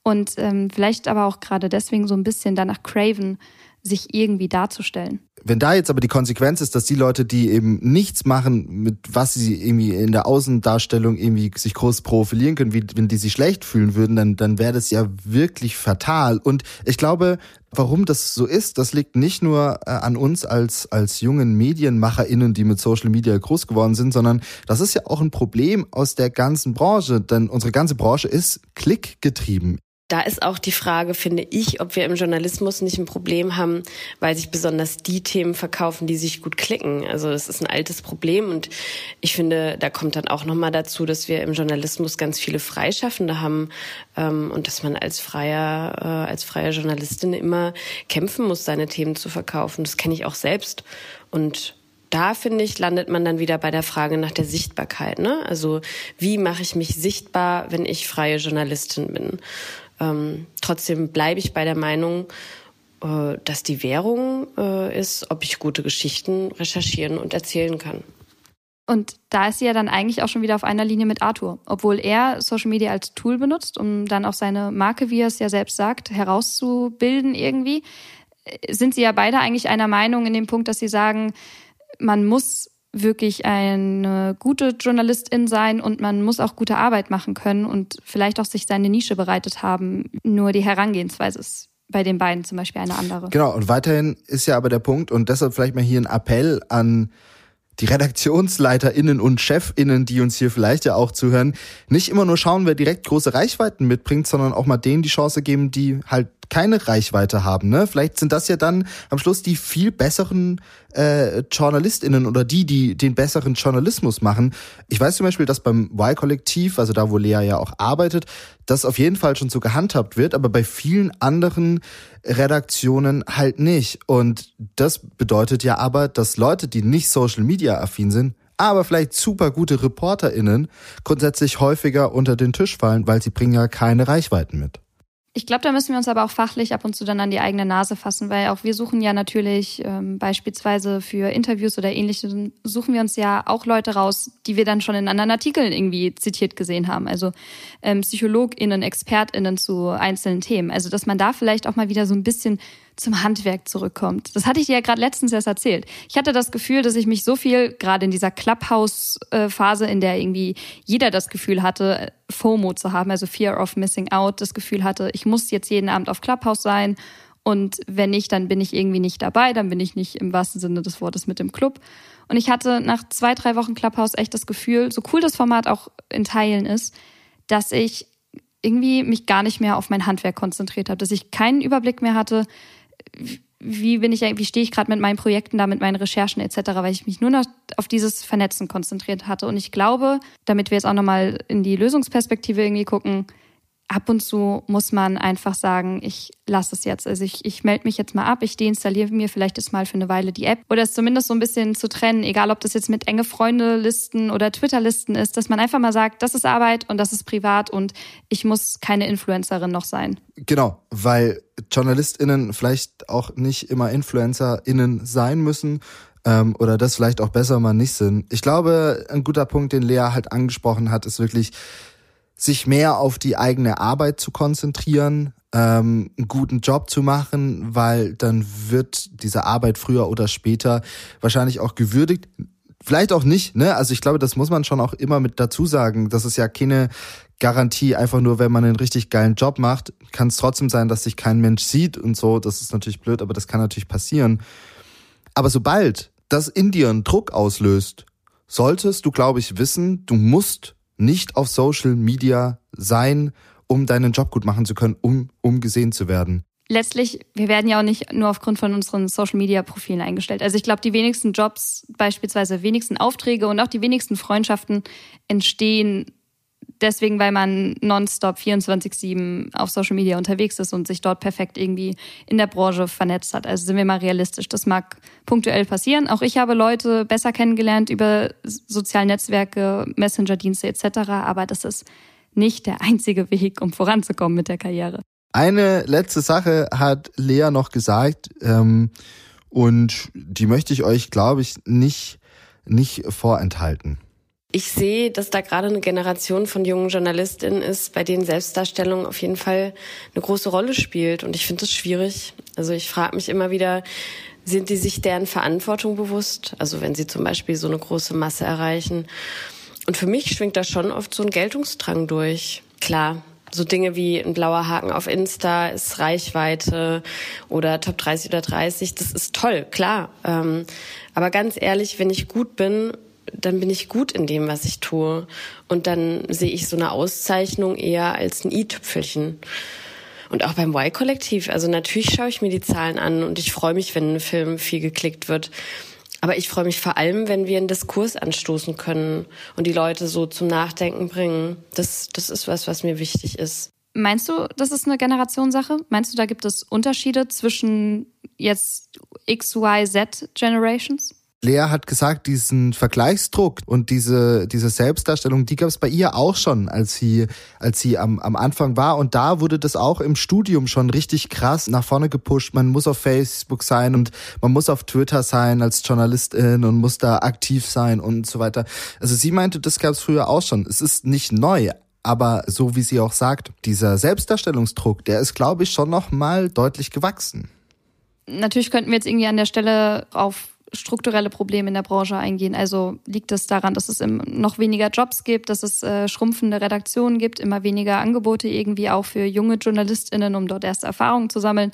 [SPEAKER 3] und ähm, vielleicht aber auch gerade deswegen so ein bisschen danach craven, sich irgendwie darzustellen.
[SPEAKER 2] Wenn da jetzt aber die Konsequenz ist, dass die Leute, die eben nichts machen, mit was sie irgendwie in der Außendarstellung irgendwie sich groß profilieren können, wie wenn die sich schlecht fühlen würden, dann, dann wäre das ja wirklich fatal. Und ich glaube, warum das so ist, das liegt nicht nur äh, an uns als, als jungen MedienmacherInnen, die mit Social Media groß geworden sind, sondern das ist ja auch ein Problem aus der ganzen Branche, denn unsere ganze Branche ist klickgetrieben.
[SPEAKER 1] Da ist auch die Frage, finde ich, ob wir im Journalismus nicht ein Problem haben, weil sich besonders die Themen verkaufen, die sich gut klicken. Also das ist ein altes Problem und ich finde, da kommt dann auch nochmal dazu, dass wir im Journalismus ganz viele Freischaffende haben ähm, und dass man als freier, äh, als freie Journalistin immer kämpfen muss, seine Themen zu verkaufen. Das kenne ich auch selbst und da finde ich, landet man dann wieder bei der Frage nach der Sichtbarkeit. Ne? Also wie mache ich mich sichtbar, wenn ich freie Journalistin bin? Ähm, trotzdem bleibe ich bei der Meinung, äh, dass die Währung äh, ist, ob ich gute Geschichten recherchieren und erzählen kann.
[SPEAKER 3] Und da ist sie ja dann eigentlich auch schon wieder auf einer Linie mit Arthur. Obwohl er Social Media als Tool benutzt, um dann auch seine Marke, wie er es ja selbst sagt, herauszubilden irgendwie, sind sie ja beide eigentlich einer Meinung in dem Punkt, dass sie sagen, man muss wirklich eine gute Journalistin sein und man muss auch gute Arbeit machen können und vielleicht auch sich seine Nische bereitet haben. Nur die Herangehensweise ist bei den beiden zum Beispiel eine andere.
[SPEAKER 2] Genau, und weiterhin ist ja aber der Punkt, und deshalb vielleicht mal hier ein Appell an die RedaktionsleiterInnen und ChefInnen, die uns hier vielleicht ja auch zuhören, nicht immer nur schauen, wer direkt große Reichweiten mitbringt, sondern auch mal denen die Chance geben, die halt keine Reichweite haben. Ne? Vielleicht sind das ja dann am Schluss die viel besseren äh, JournalistInnen oder die, die den besseren Journalismus machen. Ich weiß zum Beispiel, dass beim Y-Kollektiv, also da, wo Lea ja auch arbeitet, das auf jeden Fall schon so gehandhabt wird, aber bei vielen anderen Redaktionen halt nicht. Und das bedeutet ja aber, dass Leute, die nicht Social Media affin sind, aber vielleicht super gute ReporterInnen grundsätzlich häufiger unter den Tisch fallen, weil sie bringen ja keine Reichweiten mit.
[SPEAKER 3] Ich glaube, da müssen wir uns aber auch fachlich ab und zu dann an die eigene Nase fassen, weil auch wir suchen ja natürlich ähm, beispielsweise für Interviews oder ähnliches, suchen wir uns ja auch Leute raus, die wir dann schon in anderen Artikeln irgendwie zitiert gesehen haben. Also ähm, PsychologInnen, ExpertInnen zu einzelnen Themen. Also dass man da vielleicht auch mal wieder so ein bisschen zum Handwerk zurückkommt. Das hatte ich dir ja gerade letztens erst erzählt. Ich hatte das Gefühl, dass ich mich so viel, gerade in dieser Clubhouse-Phase, in der irgendwie jeder das Gefühl hatte, FOMO zu haben, also Fear of Missing Out, das Gefühl hatte, ich muss jetzt jeden Abend auf Clubhouse sein und wenn nicht, dann bin ich irgendwie nicht dabei, dann bin ich nicht im wahrsten Sinne des Wortes mit im Club. Und ich hatte nach zwei, drei Wochen Clubhouse echt das Gefühl, so cool das Format auch in Teilen ist, dass ich irgendwie mich gar nicht mehr auf mein Handwerk konzentriert habe, dass ich keinen Überblick mehr hatte, wie bin ich, wie stehe ich gerade mit meinen Projekten da, mit meinen Recherchen etc., weil ich mich nur noch auf dieses Vernetzen konzentriert hatte. Und ich glaube, damit wir jetzt auch nochmal in die Lösungsperspektive irgendwie gucken, ab und zu muss man einfach sagen, ich lasse es jetzt. Also ich, ich melde mich jetzt mal ab, ich deinstalliere mir vielleicht jetzt mal für eine Weile die App. Oder es zumindest so ein bisschen zu trennen, egal ob das jetzt mit enge Freunde-Listen oder Twitter-Listen ist, dass man einfach mal sagt, das ist Arbeit und das ist privat und ich muss keine Influencerin noch sein.
[SPEAKER 2] Genau, weil JournalistInnen vielleicht auch nicht immer InfluencerInnen sein müssen, ähm, oder das vielleicht auch besser mal nicht sind. Ich glaube, ein guter Punkt, den Lea halt angesprochen hat, ist wirklich, sich mehr auf die eigene Arbeit zu konzentrieren, ähm, einen guten Job zu machen, weil dann wird diese Arbeit früher oder später wahrscheinlich auch gewürdigt. Vielleicht auch nicht, ne? Also ich glaube, das muss man schon auch immer mit dazu sagen. Das ist ja keine Garantie, einfach nur, wenn man einen richtig geilen Job macht, kann es trotzdem sein, dass sich kein Mensch sieht und so. Das ist natürlich blöd, aber das kann natürlich passieren. Aber sobald das in dir einen Druck auslöst, solltest du, glaube ich, wissen, du musst nicht auf Social Media sein, um deinen Job gut machen zu können, um, um gesehen zu werden.
[SPEAKER 3] letztlich, wir werden ja auch nicht nur aufgrund von unseren Social-Media-Profilen eingestellt. Also ich glaube, die wenigsten Jobs, beispielsweise wenigsten Aufträge und auch die wenigsten Freundschaften entstehen deswegen, weil man nonstop 24-7 auf Social Media unterwegs ist und sich dort perfekt irgendwie in der Branche vernetzt hat. Also sind wir mal realistisch. Das mag punktuell passieren. Auch ich habe Leute besser kennengelernt über soziale Netzwerke, Messenger-Dienste etc. Aber das ist nicht der einzige Weg, um voranzukommen mit der Karriere.
[SPEAKER 2] Eine letzte Sache hat Lea noch gesagt ähm, und die möchte ich euch, glaube ich, nicht, nicht vorenthalten.
[SPEAKER 1] Ich sehe, dass da gerade eine Generation von jungen Journalistinnen ist, bei denen Selbstdarstellung auf jeden Fall eine große Rolle spielt. Und ich finde das schwierig. Also ich frage mich immer wieder, sind die sich deren Verantwortung bewusst? Also wenn sie zum Beispiel so eine große Masse erreichen. Und für mich schwingt da schon oft so ein Geltungsdrang durch. Klar, so Dinge wie ein blauer Haken auf Insta ist Reichweite oder Top 30 oder 30, das ist toll, klar. Ähm, aber ganz ehrlich, wenn ich gut bin dann bin ich gut in dem, was ich tue. Und dann sehe ich so eine Auszeichnung eher als ein i-Tüpfelchen. Und auch beim Y-Kollektiv. Also natürlich schaue ich mir die Zahlen an und ich freue mich, wenn ein Film viel geklickt wird. Aber ich freue mich vor allem, wenn wir einen Diskurs anstoßen können und die Leute so zum Nachdenken bringen. Das, das ist was, was mir wichtig ist.
[SPEAKER 3] Meinst du, das ist eine Generationssache? Meinst du, da gibt es Unterschiede zwischen jetzt X, Y, Z Generations?
[SPEAKER 2] Lea hat gesagt, diesen Vergleichsdruck und diese, diese Selbstdarstellung, die gab es bei ihr auch schon, als sie, als sie am, am Anfang war. Und da wurde das auch im Studium schon richtig krass nach vorne gepusht. Man muss auf Facebook sein und man muss auf Twitter sein als Journalistin und muss da aktiv sein und so weiter. Also sie meinte, das gab es früher auch schon. Es ist nicht neu, aber so wie sie auch sagt, dieser Selbstdarstellungsdruck, der ist, glaube ich, schon noch mal deutlich gewachsen.
[SPEAKER 3] Natürlich könnten wir jetzt irgendwie an der Stelle auf strukturelle Probleme in der Branche eingehen. Also liegt es daran, dass es noch weniger Jobs gibt, dass es äh, schrumpfende Redaktionen gibt, immer weniger Angebote irgendwie auch für junge JournalistInnen, um dort erste Erfahrungen zu sammeln.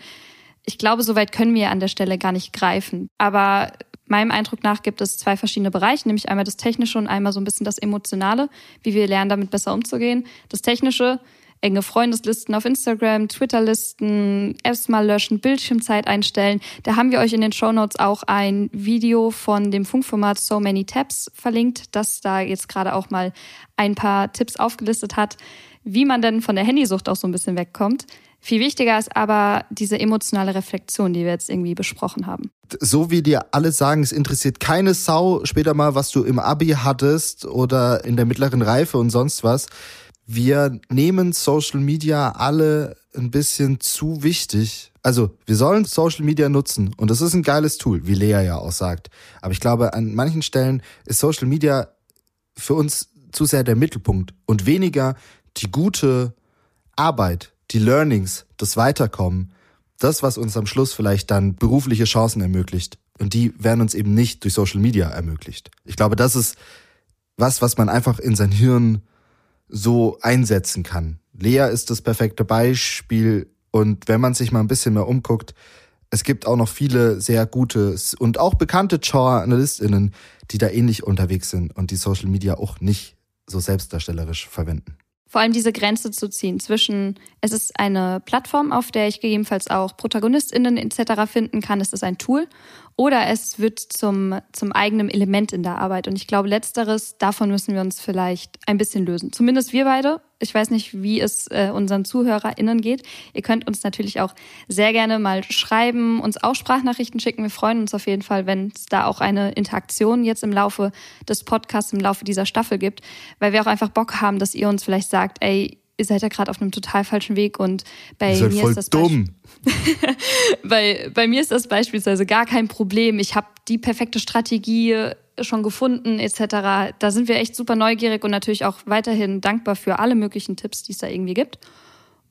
[SPEAKER 3] Ich glaube, soweit können wir an der Stelle gar nicht greifen. Aber meinem Eindruck nach gibt es zwei verschiedene Bereiche, nämlich einmal das Technische und einmal so ein bisschen das Emotionale, wie wir lernen, damit besser umzugehen. Das Technische enge Freundeslisten auf Instagram, Twitterlisten, Apps mal löschen, Bildschirmzeit einstellen. Da haben wir euch in den Show Notes auch ein Video von dem Funkformat So Many Tabs verlinkt, das da jetzt gerade auch mal ein paar Tipps aufgelistet hat, wie man denn von der Handysucht auch so ein bisschen wegkommt. Viel wichtiger ist aber diese emotionale Reflexion, die wir jetzt irgendwie besprochen haben.
[SPEAKER 2] So wie dir alle sagen, es interessiert keine Sau später mal, was du im Abi hattest oder in der mittleren Reife und sonst was wir nehmen Social Media alle ein bisschen zu wichtig. Also, wir sollen Social Media nutzen und das ist ein geiles Tool, wie Lea ja auch sagt. Aber ich glaube, an manchen Stellen ist Social Media für uns zu sehr der Mittelpunkt und weniger die gute Arbeit, die Learnings, das Weiterkommen, das, was uns am Schluss vielleicht dann berufliche Chancen ermöglicht. Und die werden uns eben nicht durch Social Media ermöglicht. Ich glaube, das ist was, was man einfach in sein Hirn so einsetzen kann. Lea ist das perfekte Beispiel und wenn man sich mal ein bisschen mehr umguckt, es gibt auch noch viele sehr gute und auch bekannte JournalistInnen, die da ähnlich unterwegs sind und die Social Media auch nicht so selbstdarstellerisch verwenden.
[SPEAKER 3] Vor allem diese Grenze zu ziehen zwischen, es ist eine Plattform, auf der ich gegebenenfalls auch ProtagonistInnen etc. finden kann, es ist ein Tool oder es wird zum, zum eigenen Element in der Arbeit. Und ich glaube, letzteres, davon müssen wir uns vielleicht ein bisschen lösen. Zumindest wir beide. Ich weiß nicht, wie es äh, unseren ZuhörerInnen geht. Ihr könnt uns natürlich auch sehr gerne mal schreiben, uns auch Sprachnachrichten schicken. Wir freuen uns auf jeden Fall, wenn es da auch eine Interaktion jetzt im Laufe des Podcasts, im Laufe dieser Staffel gibt, weil wir auch einfach Bock haben, dass ihr uns vielleicht sagt, ey, ihr seid ja gerade auf einem total falschen Weg und bei
[SPEAKER 2] ihr
[SPEAKER 3] mir
[SPEAKER 2] voll
[SPEAKER 3] ist das
[SPEAKER 2] dumm.
[SPEAKER 3] bei, bei mir ist das beispielsweise gar kein Problem. Ich habe die perfekte Strategie schon gefunden etc. Da sind wir echt super neugierig und natürlich auch weiterhin dankbar für alle möglichen Tipps, die es da irgendwie gibt.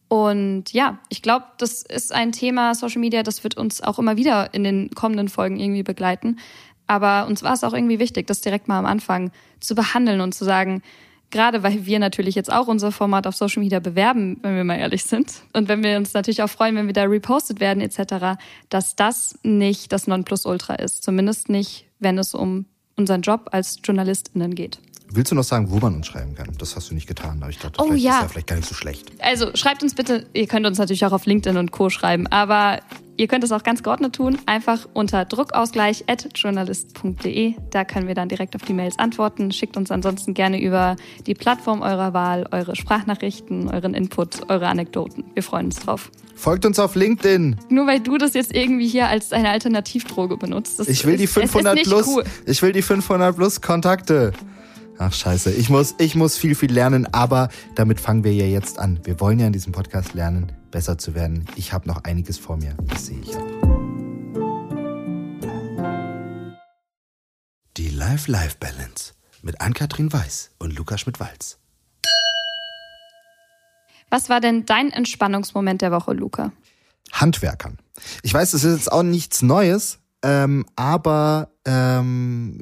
[SPEAKER 3] Und ja, ich glaube, das ist ein Thema Social Media, das wird uns auch immer wieder in den kommenden Folgen irgendwie begleiten. Aber uns war es auch irgendwie wichtig, das direkt mal am Anfang zu behandeln und zu sagen, Gerade weil wir natürlich jetzt auch unser Format auf Social Media bewerben, wenn wir mal ehrlich sind. Und wenn wir uns natürlich auch freuen, wenn wir da repostet werden etc., dass das nicht das Nonplusultra ist. Zumindest nicht, wenn es um unseren Job als JournalistInnen geht.
[SPEAKER 2] Willst du noch sagen, wo man uns schreiben kann? Das hast du nicht getan, aber ich dachte,
[SPEAKER 3] Oh,
[SPEAKER 2] vielleicht
[SPEAKER 3] ja.
[SPEAKER 2] ist ja vielleicht gar nicht so schlecht.
[SPEAKER 3] Also schreibt uns bitte, ihr könnt uns natürlich auch auf LinkedIn und Co. schreiben, aber ihr könnt es auch ganz geordnet tun, einfach unter druckausgleich.journalist.de. Da können wir dann direkt auf die Mails antworten. Schickt uns ansonsten gerne über die Plattform eurer Wahl eure Sprachnachrichten, euren Input, eure Anekdoten. Wir freuen uns drauf.
[SPEAKER 2] Folgt uns auf LinkedIn.
[SPEAKER 3] Nur weil du das jetzt irgendwie hier als eine Alternativdroge benutzt.
[SPEAKER 2] Ich will die
[SPEAKER 3] ist- es ist
[SPEAKER 2] 500
[SPEAKER 3] nicht
[SPEAKER 2] plus.
[SPEAKER 3] Cool.
[SPEAKER 2] Ich will die 500 plus Kontakte. Ach scheiße, ich muss, ich muss viel, viel lernen, aber damit fangen wir ja jetzt an. Wir wollen ja in diesem Podcast lernen, besser zu werden. Ich habe noch einiges vor mir, das sehe ich auch. Die Life-Life-Balance mit Ann-Kathrin Weiß und Lukas Schmidt-Walz.
[SPEAKER 3] Was war denn dein Entspannungsmoment der Woche, Luca?
[SPEAKER 2] Handwerkern. Ich weiß, das ist jetzt auch nichts Neues, ähm, aber ähm,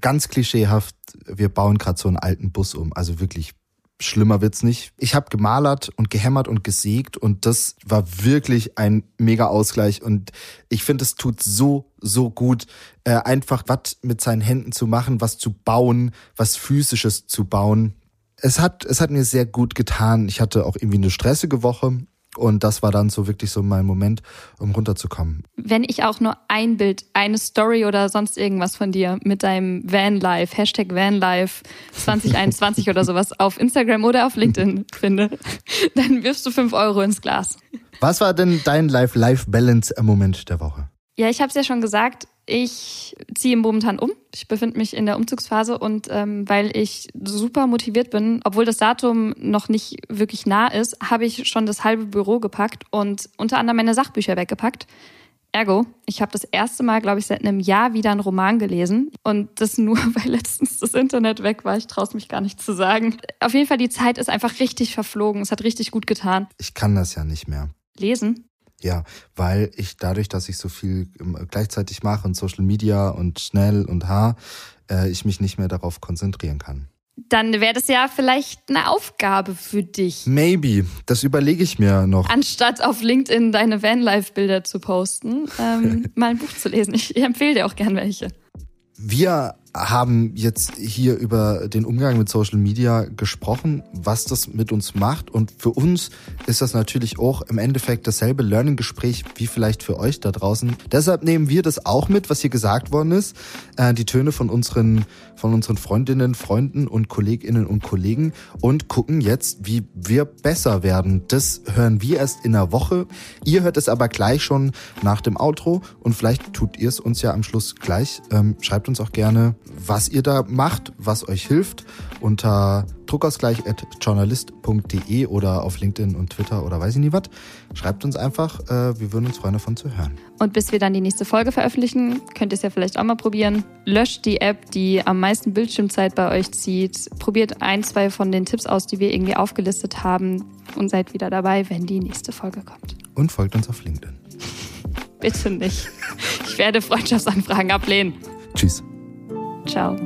[SPEAKER 2] ganz klischeehaft, wir bauen gerade so einen alten Bus um. Also wirklich schlimmer wird's nicht. Ich habe gemalert und gehämmert und gesägt und das war wirklich ein mega Ausgleich und ich finde, es tut so, so gut, äh, einfach was mit seinen Händen zu machen, was zu bauen, was physisches zu bauen. Es hat, es hat mir sehr gut getan. Ich hatte auch irgendwie eine stressige Woche und das war dann so wirklich so mein Moment, um runterzukommen.
[SPEAKER 3] Wenn ich auch nur ein Bild, eine Story oder sonst irgendwas von dir mit deinem Vanlife, Hashtag Vanlife 2021 oder sowas auf Instagram oder auf LinkedIn finde, dann wirfst du fünf Euro ins Glas.
[SPEAKER 2] Was war denn dein Life-Life-Balance-Moment der Woche?
[SPEAKER 3] Ja, ich habe es ja schon gesagt, ich ziehe momentan um. Ich befinde mich in der Umzugsphase und ähm, weil ich super motiviert bin, obwohl das Datum noch nicht wirklich nah ist, habe ich schon das halbe Büro gepackt und unter anderem meine Sachbücher weggepackt. Ergo, ich habe das erste Mal, glaube ich, seit einem Jahr wieder einen Roman gelesen. Und das nur, weil letztens das Internet weg war. Ich traue es mich gar nicht zu sagen. Auf jeden Fall, die Zeit ist einfach richtig verflogen. Es hat richtig gut getan.
[SPEAKER 2] Ich kann das ja nicht mehr.
[SPEAKER 3] Lesen?
[SPEAKER 2] Ja, weil ich dadurch, dass ich so viel ähm, gleichzeitig mache und Social Media und schnell und ha, äh, ich mich nicht mehr darauf konzentrieren kann.
[SPEAKER 3] Dann wäre das ja vielleicht eine Aufgabe für dich.
[SPEAKER 2] Maybe, das überlege ich mir noch.
[SPEAKER 3] Anstatt auf LinkedIn deine Vanlife-Bilder zu posten, ähm, mal ein Buch zu lesen. Ich empfehle dir auch gern welche.
[SPEAKER 2] Wir haben jetzt hier über den Umgang mit Social Media gesprochen, was das mit uns macht. Und für uns ist das natürlich auch im Endeffekt dasselbe Learning-Gespräch wie vielleicht für euch da draußen. Deshalb nehmen wir das auch mit, was hier gesagt worden ist. Äh, die Töne von unseren, von unseren Freundinnen, Freunden und Kolleginnen und Kollegen und gucken jetzt, wie wir besser werden. Das hören wir erst in einer Woche. Ihr hört es aber gleich schon nach dem Outro und vielleicht tut ihr es uns ja am Schluss gleich. Ähm, schreibt uns auch gerne, was ihr da macht, was euch hilft, unter druckausgleich.journalist.de oder auf LinkedIn und Twitter oder weiß ich nie was. Schreibt uns einfach, äh, wir würden uns freuen, davon zu hören.
[SPEAKER 3] Und bis wir dann die nächste Folge veröffentlichen, könnt ihr es ja vielleicht auch mal probieren. Löscht die App, die am meisten Bildschirmzeit bei euch zieht. Probiert ein, zwei von den Tipps aus, die wir irgendwie aufgelistet haben und seid wieder dabei, wenn die nächste Folge kommt.
[SPEAKER 2] Und folgt uns auf LinkedIn.
[SPEAKER 3] Bitte nicht. Ich werde Freundschaftsanfragen ablehnen.
[SPEAKER 2] Tschüss.
[SPEAKER 3] Ciao.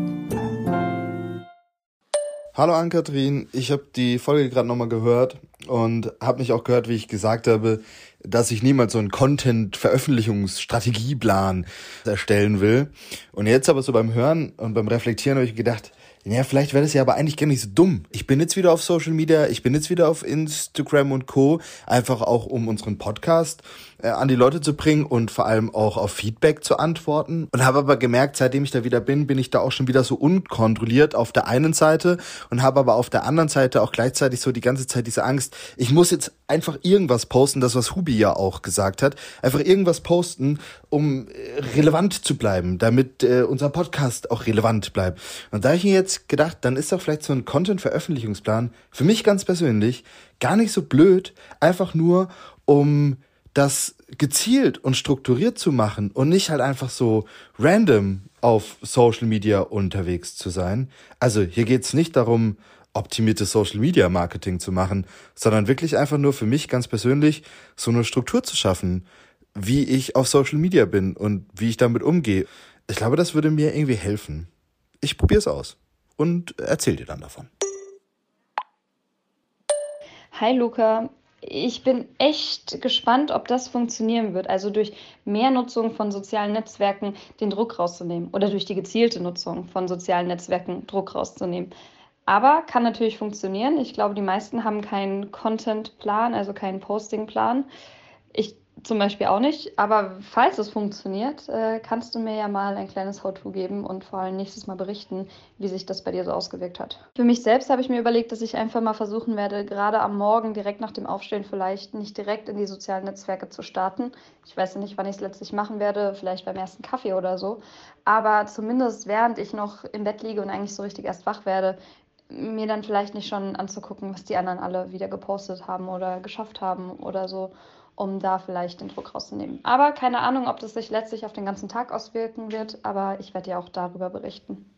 [SPEAKER 2] Hallo Ann-Kathrin, ich habe die Folge gerade nochmal gehört und habe mich auch gehört, wie ich gesagt habe, dass ich niemals so einen Content-Veröffentlichungsstrategieplan erstellen will. Und jetzt aber so beim Hören und beim Reflektieren habe ich gedacht, ja, vielleicht wäre das ja aber eigentlich gar nicht so dumm. Ich bin jetzt wieder auf Social Media, ich bin jetzt wieder auf Instagram und Co. Einfach auch, um unseren Podcast äh, an die Leute zu bringen und vor allem auch auf Feedback zu antworten. Und habe aber gemerkt, seitdem ich da wieder bin, bin ich da auch schon wieder so unkontrolliert auf der einen Seite und habe aber auf der anderen Seite auch gleichzeitig so die ganze Zeit diese Angst, ich muss jetzt einfach irgendwas posten, das was Hubi ja auch gesagt hat, einfach irgendwas posten, um äh, relevant zu bleiben, damit äh, unser Podcast auch relevant bleibt. Und da ich mir jetzt gedacht, dann ist doch vielleicht so ein Content-Veröffentlichungsplan für mich ganz persönlich gar nicht so blöd, einfach nur um das gezielt und strukturiert zu machen und nicht halt einfach so random auf Social Media unterwegs zu sein. Also hier geht's nicht darum, optimiertes Social Media Marketing zu machen, sondern wirklich einfach nur für mich ganz persönlich so eine Struktur zu schaffen, wie ich auf Social Media bin und wie ich damit umgehe. Ich glaube, das würde mir irgendwie helfen. Ich probiere es aus und erzähl dir dann davon.
[SPEAKER 3] Hi Luca, ich bin echt gespannt, ob das funktionieren wird. Also durch mehr Nutzung von sozialen Netzwerken den Druck rauszunehmen oder durch die gezielte Nutzung von sozialen Netzwerken Druck rauszunehmen. Aber kann natürlich funktionieren. Ich glaube, die meisten haben keinen Content-Plan, also keinen Posting-Plan. Ich zum Beispiel auch nicht. Aber falls es funktioniert, äh, kannst du mir ja mal ein kleines How-To geben und vor allem nächstes Mal berichten, wie sich das bei dir so ausgewirkt hat. Für mich selbst habe ich mir überlegt, dass ich einfach mal versuchen werde, gerade am Morgen direkt nach dem Aufstehen vielleicht nicht direkt in die sozialen Netzwerke zu starten. Ich weiß ja nicht, wann ich es letztlich machen werde, vielleicht beim ersten Kaffee oder so. Aber zumindest während ich noch im Bett liege und eigentlich so richtig erst wach werde, mir dann vielleicht nicht schon anzugucken, was die anderen alle wieder gepostet haben oder geschafft haben oder so um da vielleicht den Druck rauszunehmen. Aber keine Ahnung, ob das sich letztlich auf den ganzen Tag auswirken wird, aber ich werde ja auch darüber berichten.